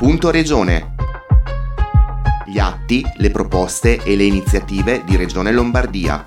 Punto Regione. Gli atti, le proposte e le iniziative di Regione Lombardia.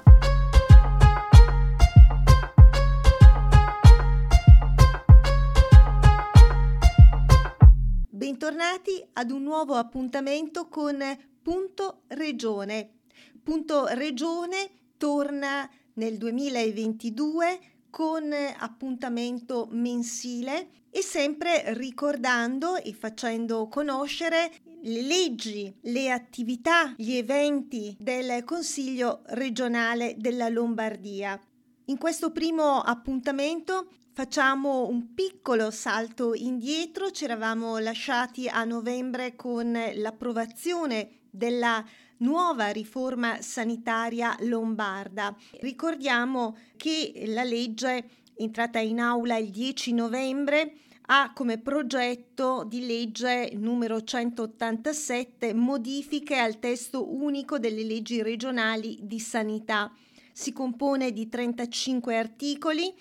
Bentornati ad un nuovo appuntamento con Punto Regione. Punto Regione torna nel 2022 con appuntamento mensile e sempre ricordando e facendo conoscere le leggi, le attività, gli eventi del Consiglio regionale della Lombardia. In questo primo appuntamento facciamo un piccolo salto indietro, ci eravamo lasciati a novembre con l'approvazione della nuova riforma sanitaria lombarda. Ricordiamo che la legge entrata in aula il 10 novembre ha come progetto di legge numero 187 modifiche al testo unico delle leggi regionali di sanità. Si compone di 35 articoli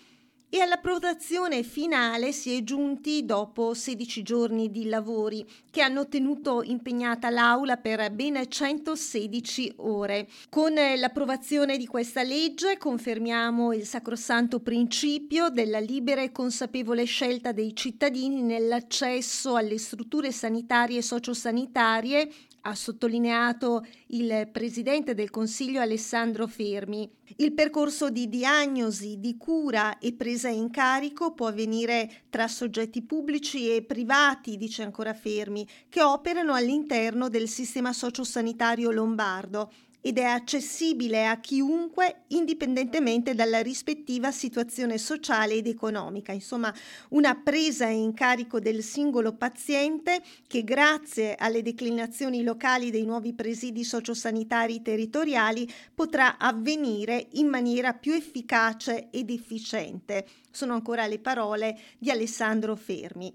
e all'approvazione finale si è giunti dopo 16 giorni di lavori che hanno tenuto impegnata l'Aula per ben 116 ore. Con l'approvazione di questa legge confermiamo il sacrosanto principio della libera e consapevole scelta dei cittadini nell'accesso alle strutture sanitarie e sociosanitarie ha sottolineato il Presidente del Consiglio Alessandro Fermi. Il percorso di diagnosi, di cura e presa in carico può avvenire tra soggetti pubblici e privati, dice ancora Fermi, che operano all'interno del sistema sociosanitario lombardo ed è accessibile a chiunque indipendentemente dalla rispettiva situazione sociale ed economica. Insomma, una presa in carico del singolo paziente che grazie alle declinazioni locali dei nuovi presidi sociosanitari territoriali potrà avvenire in maniera più efficace ed efficiente. Sono ancora le parole di Alessandro Fermi.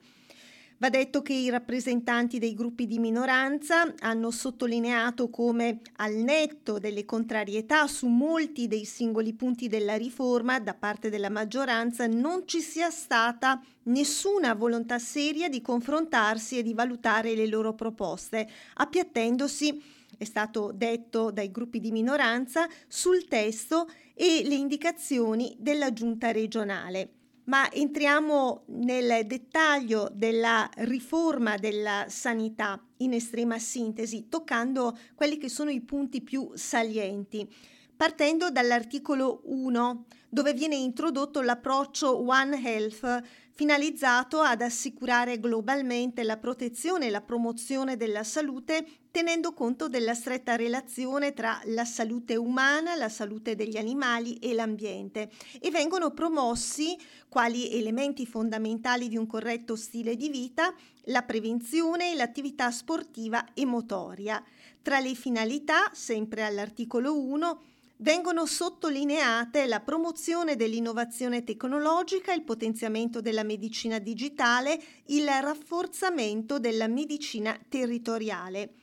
Va detto che i rappresentanti dei gruppi di minoranza hanno sottolineato come al netto delle contrarietà su molti dei singoli punti della riforma da parte della maggioranza non ci sia stata nessuna volontà seria di confrontarsi e di valutare le loro proposte, appiattendosi è stato detto dai gruppi di minoranza sul testo e le indicazioni della giunta regionale ma entriamo nel dettaglio della riforma della sanità in estrema sintesi, toccando quelli che sono i punti più salienti. Partendo dall'articolo 1, dove viene introdotto l'approccio One Health finalizzato ad assicurare globalmente la protezione e la promozione della salute tenendo conto della stretta relazione tra la salute umana, la salute degli animali e l'ambiente e vengono promossi quali elementi fondamentali di un corretto stile di vita la prevenzione e l'attività sportiva e motoria. Tra le finalità, sempre all'articolo 1, vengono sottolineate la promozione dell'innovazione tecnologica, il potenziamento della medicina digitale, il rafforzamento della medicina territoriale.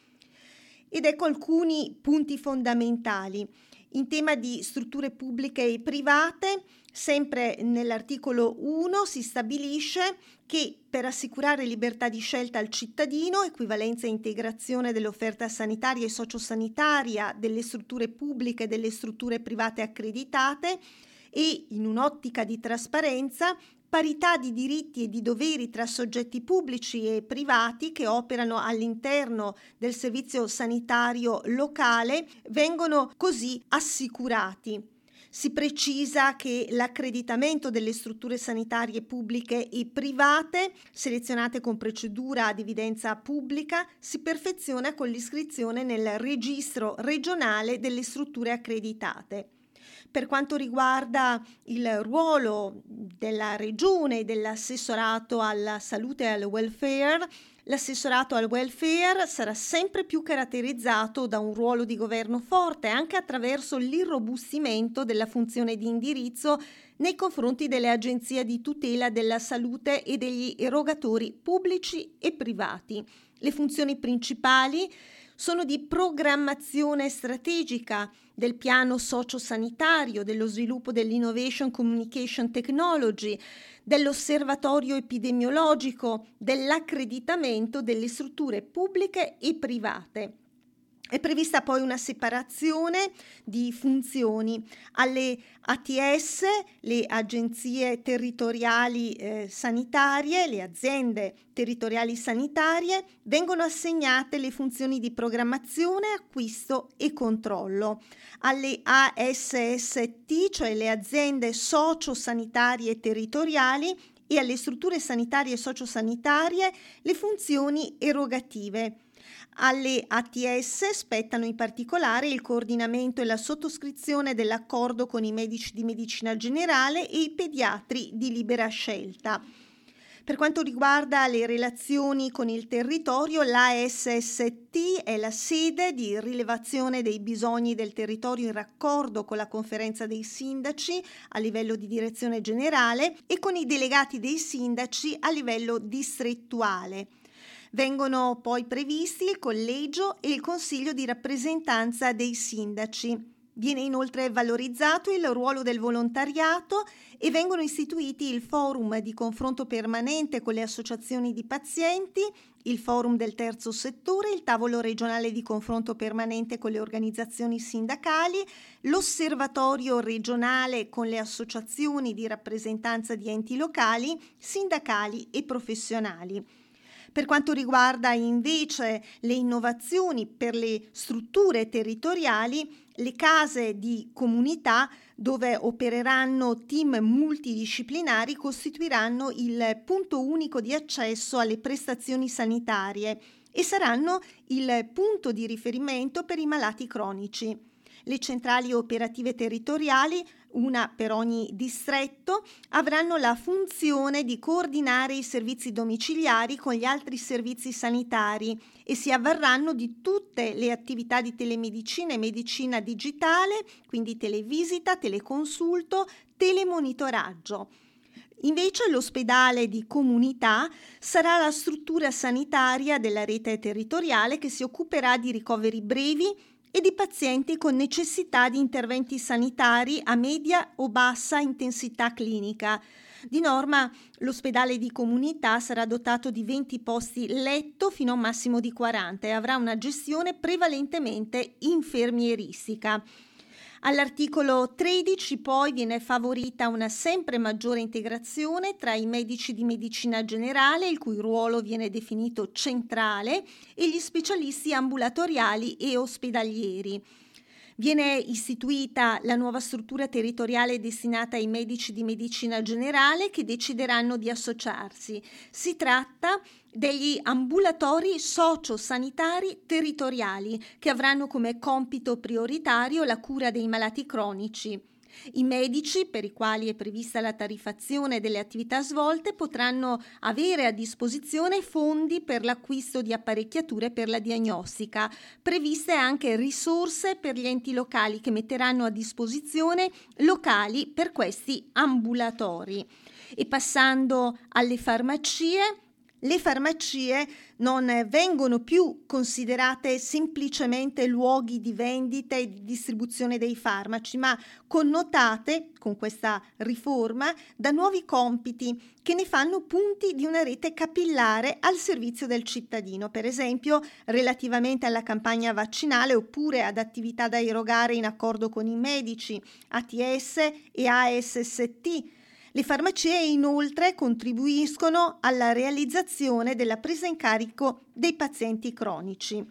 Ed ecco alcuni punti fondamentali. In tema di strutture pubbliche e private, sempre nell'articolo 1 si stabilisce che per assicurare libertà di scelta al cittadino, equivalenza e integrazione dell'offerta sanitaria e sociosanitaria delle strutture pubbliche e delle strutture private accreditate e in un'ottica di trasparenza, parità di diritti e di doveri tra soggetti pubblici e privati che operano all'interno del servizio sanitario locale vengono così assicurati. Si precisa che l'accreditamento delle strutture sanitarie pubbliche e private, selezionate con procedura ad evidenza pubblica, si perfeziona con l'iscrizione nel registro regionale delle strutture accreditate. Per quanto riguarda il ruolo della regione e dell'assessorato alla salute e al welfare, L'assessorato al welfare sarà sempre più caratterizzato da un ruolo di governo forte anche attraverso l'irrobustimento della funzione di indirizzo nei confronti delle agenzie di tutela della salute e degli erogatori pubblici e privati. Le funzioni principali sono di programmazione strategica del piano sociosanitario, dello sviluppo dell'innovation communication technology, dell'osservatorio epidemiologico, dell'accreditamento delle strutture pubbliche e private. È prevista poi una separazione di funzioni. Alle ATS, le agenzie territoriali eh, sanitarie, le aziende territoriali sanitarie, vengono assegnate le funzioni di programmazione, acquisto e controllo. Alle ASST, cioè le aziende sociosanitarie territoriali, e alle strutture sanitarie e sociosanitarie le funzioni erogative alle ATS spettano in particolare il coordinamento e la sottoscrizione dell'accordo con i medici di medicina generale e i pediatri di libera scelta. Per quanto riguarda le relazioni con il territorio, l'ASST è la sede di rilevazione dei bisogni del territorio in raccordo con la conferenza dei sindaci a livello di direzione generale e con i delegati dei sindaci a livello distrettuale. Vengono poi previsti il collegio e il consiglio di rappresentanza dei sindaci. Viene inoltre valorizzato il ruolo del volontariato e vengono istituiti il forum di confronto permanente con le associazioni di pazienti, il forum del terzo settore, il tavolo regionale di confronto permanente con le organizzazioni sindacali, l'osservatorio regionale con le associazioni di rappresentanza di enti locali, sindacali e professionali. Per quanto riguarda invece le innovazioni per le strutture territoriali, le case di comunità dove opereranno team multidisciplinari costituiranno il punto unico di accesso alle prestazioni sanitarie e saranno il punto di riferimento per i malati cronici. Le centrali operative territoriali una per ogni distretto, avranno la funzione di coordinare i servizi domiciliari con gli altri servizi sanitari e si avvarranno di tutte le attività di telemedicina e medicina digitale, quindi televisita, teleconsulto, telemonitoraggio. Invece l'ospedale di comunità sarà la struttura sanitaria della rete territoriale che si occuperà di ricoveri brevi, e di pazienti con necessità di interventi sanitari a media o bassa intensità clinica. Di norma l'ospedale di comunità sarà dotato di 20 posti letto fino a un massimo di 40 e avrà una gestione prevalentemente infermieristica. All'articolo 13 poi viene favorita una sempre maggiore integrazione tra i medici di medicina generale, il cui ruolo viene definito centrale, e gli specialisti ambulatoriali e ospedalieri. Viene istituita la nuova struttura territoriale destinata ai medici di medicina generale che decideranno di associarsi. Si tratta degli ambulatori sociosanitari territoriali che avranno come compito prioritario la cura dei malati cronici. I medici, per i quali è prevista la tariffazione delle attività svolte, potranno avere a disposizione fondi per l'acquisto di apparecchiature per la diagnostica, previste anche risorse per gli enti locali che metteranno a disposizione locali per questi ambulatori. E passando alle farmacie, le farmacie non vengono più considerate semplicemente luoghi di vendita e di distribuzione dei farmaci, ma connotate con questa riforma da nuovi compiti che ne fanno punti di una rete capillare al servizio del cittadino, per esempio relativamente alla campagna vaccinale oppure ad attività da erogare in accordo con i medici, ATS e ASST le farmacie inoltre contribuiscono alla realizzazione della presa in carico dei pazienti cronici.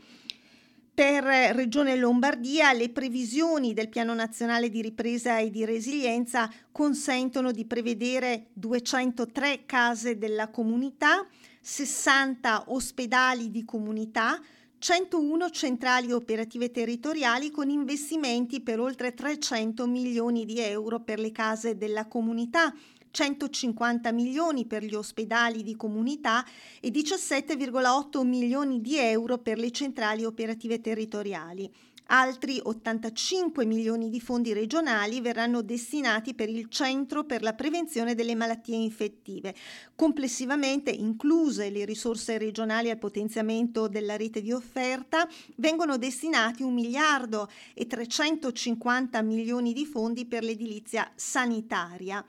Per Regione Lombardia le previsioni del Piano Nazionale di Ripresa e di Resilienza consentono di prevedere 203 case della comunità, 60 ospedali di comunità, 101 centrali operative territoriali con investimenti per oltre 300 milioni di euro per le case della comunità, 150 milioni per gli ospedali di comunità e 17,8 milioni di euro per le centrali operative territoriali. Altri 85 milioni di fondi regionali verranno destinati per il Centro per la prevenzione delle malattie infettive. Complessivamente, incluse le risorse regionali al potenziamento della rete di offerta, vengono destinati 1 miliardo e 350 milioni di fondi per l'edilizia sanitaria.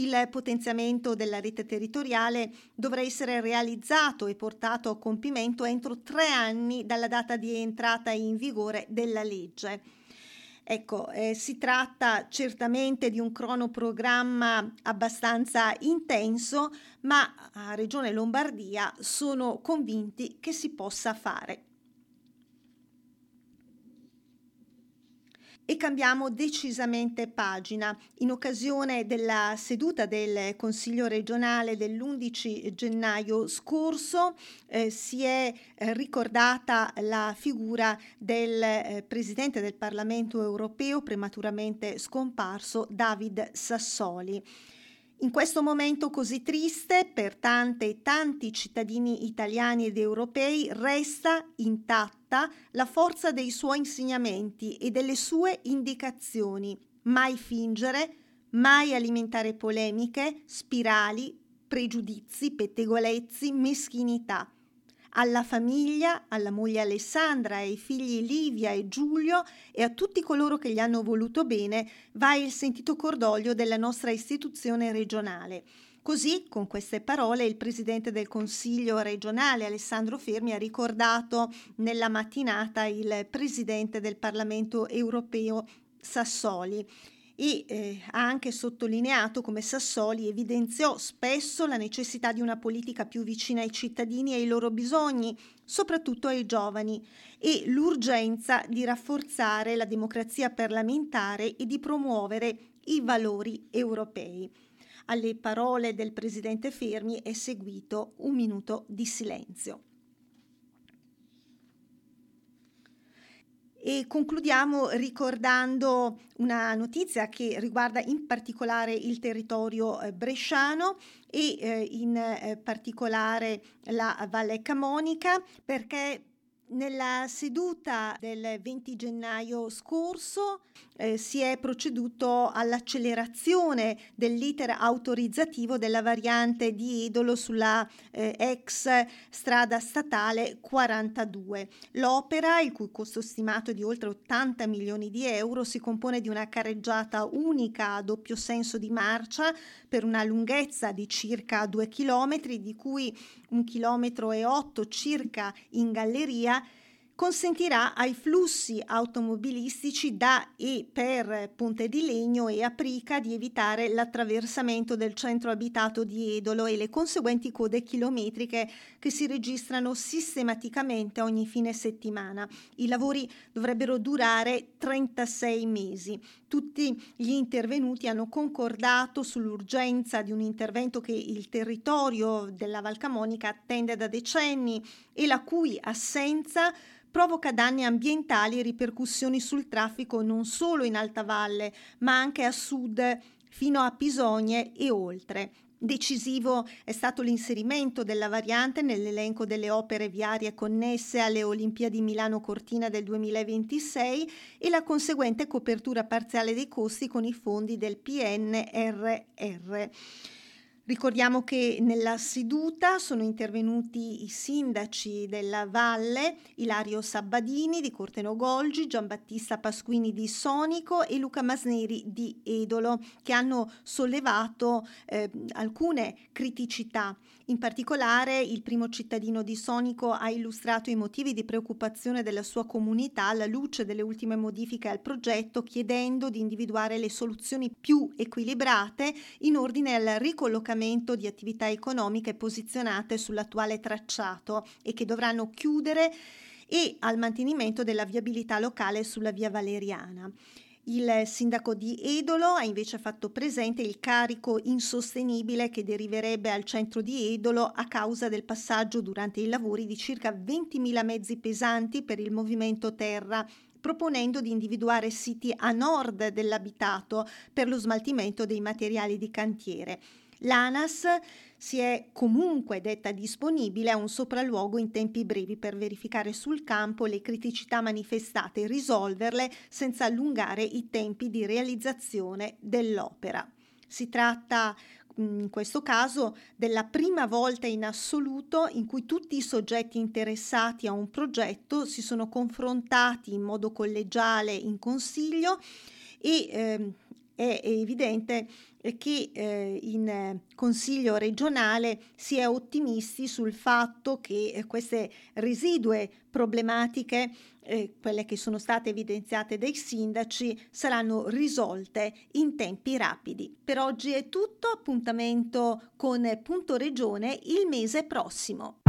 Il potenziamento della rete territoriale dovrà essere realizzato e portato a compimento entro tre anni dalla data di entrata in vigore della legge. Ecco, eh, si tratta certamente di un cronoprogramma abbastanza intenso, ma a Regione Lombardia sono convinti che si possa fare. E cambiamo decisamente pagina. In occasione della seduta del Consiglio regionale dell'11 gennaio scorso eh, si è eh, ricordata la figura del eh, Presidente del Parlamento europeo prematuramente scomparso David Sassoli. In questo momento così triste per tante e tanti cittadini italiani ed europei resta intatta la forza dei suoi insegnamenti e delle sue indicazioni. Mai fingere, mai alimentare polemiche, spirali, pregiudizi, pettegolezzi, meschinità alla famiglia, alla moglie Alessandra, ai figli Livia e Giulio e a tutti coloro che gli hanno voluto bene va il sentito cordoglio della nostra istituzione regionale. Così, con queste parole, il Presidente del Consiglio regionale Alessandro Fermi ha ricordato nella mattinata il Presidente del Parlamento europeo Sassoli e eh, ha anche sottolineato come Sassoli evidenziò spesso la necessità di una politica più vicina ai cittadini e ai loro bisogni, soprattutto ai giovani, e l'urgenza di rafforzare la democrazia parlamentare e di promuovere i valori europei. Alle parole del presidente Fermi è seguito un minuto di silenzio. E concludiamo ricordando una notizia che riguarda in particolare il territorio eh, bresciano e eh, in eh, particolare la Valle Camonica perché nella seduta del 20 gennaio scorso eh, si è proceduto all'accelerazione dell'iter autorizzativo della variante di Edolo sulla eh, ex strada statale 42. L'opera, il cui costo stimato è di oltre 80 milioni di euro, si compone di una carreggiata unica a doppio senso di marcia per una lunghezza di circa 2 km, di cui un chilometro e 8 circa in galleria consentirà ai flussi automobilistici da e per Ponte di Legno e Aprica di evitare l'attraversamento del centro abitato di Edolo e le conseguenti code chilometriche che si registrano sistematicamente ogni fine settimana. I lavori dovrebbero durare 36 mesi. Tutti gli intervenuti hanno concordato sull'urgenza di un intervento che il territorio della Valcamonica attende da decenni e la cui assenza provoca danni ambientali e ripercussioni sul traffico non solo in alta valle, ma anche a sud fino a Pisogne e oltre. Decisivo è stato l'inserimento della variante nell'elenco delle opere viarie connesse alle Olimpiadi Milano Cortina del 2026 e la conseguente copertura parziale dei costi con i fondi del PNRR. Ricordiamo che nella seduta sono intervenuti i sindaci della Valle, Ilario Sabbadini di Corteno Golgi, Giambattista Pasquini di Sonico e Luca Masneri di Edolo, che hanno sollevato eh, alcune criticità. In particolare il primo cittadino di Sonico ha illustrato i motivi di preoccupazione della sua comunità alla luce delle ultime modifiche al progetto, chiedendo di individuare le soluzioni più equilibrate in ordine al ricollocamento svolgimento di attività economiche posizionate sull'attuale tracciato e che dovranno chiudere e al mantenimento della viabilità locale sulla via Valeriana. Il sindaco di Edolo ha invece fatto presente il carico insostenibile che deriverebbe al centro di Edolo a causa del passaggio durante i lavori di circa 20.000 mezzi pesanti per il movimento terra proponendo di individuare siti a nord dell'abitato per lo smaltimento dei materiali di cantiere. L'ANAS si è comunque detta disponibile a un sopralluogo in tempi brevi per verificare sul campo le criticità manifestate e risolverle senza allungare i tempi di realizzazione dell'opera. Si tratta in questo caso della prima volta in assoluto in cui tutti i soggetti interessati a un progetto si sono confrontati in modo collegiale in consiglio e eh, è evidente che eh, in Consiglio regionale si è ottimisti sul fatto che eh, queste residue problematiche, eh, quelle che sono state evidenziate dai sindaci, saranno risolte in tempi rapidi. Per oggi è tutto, appuntamento con Punto Regione il mese prossimo.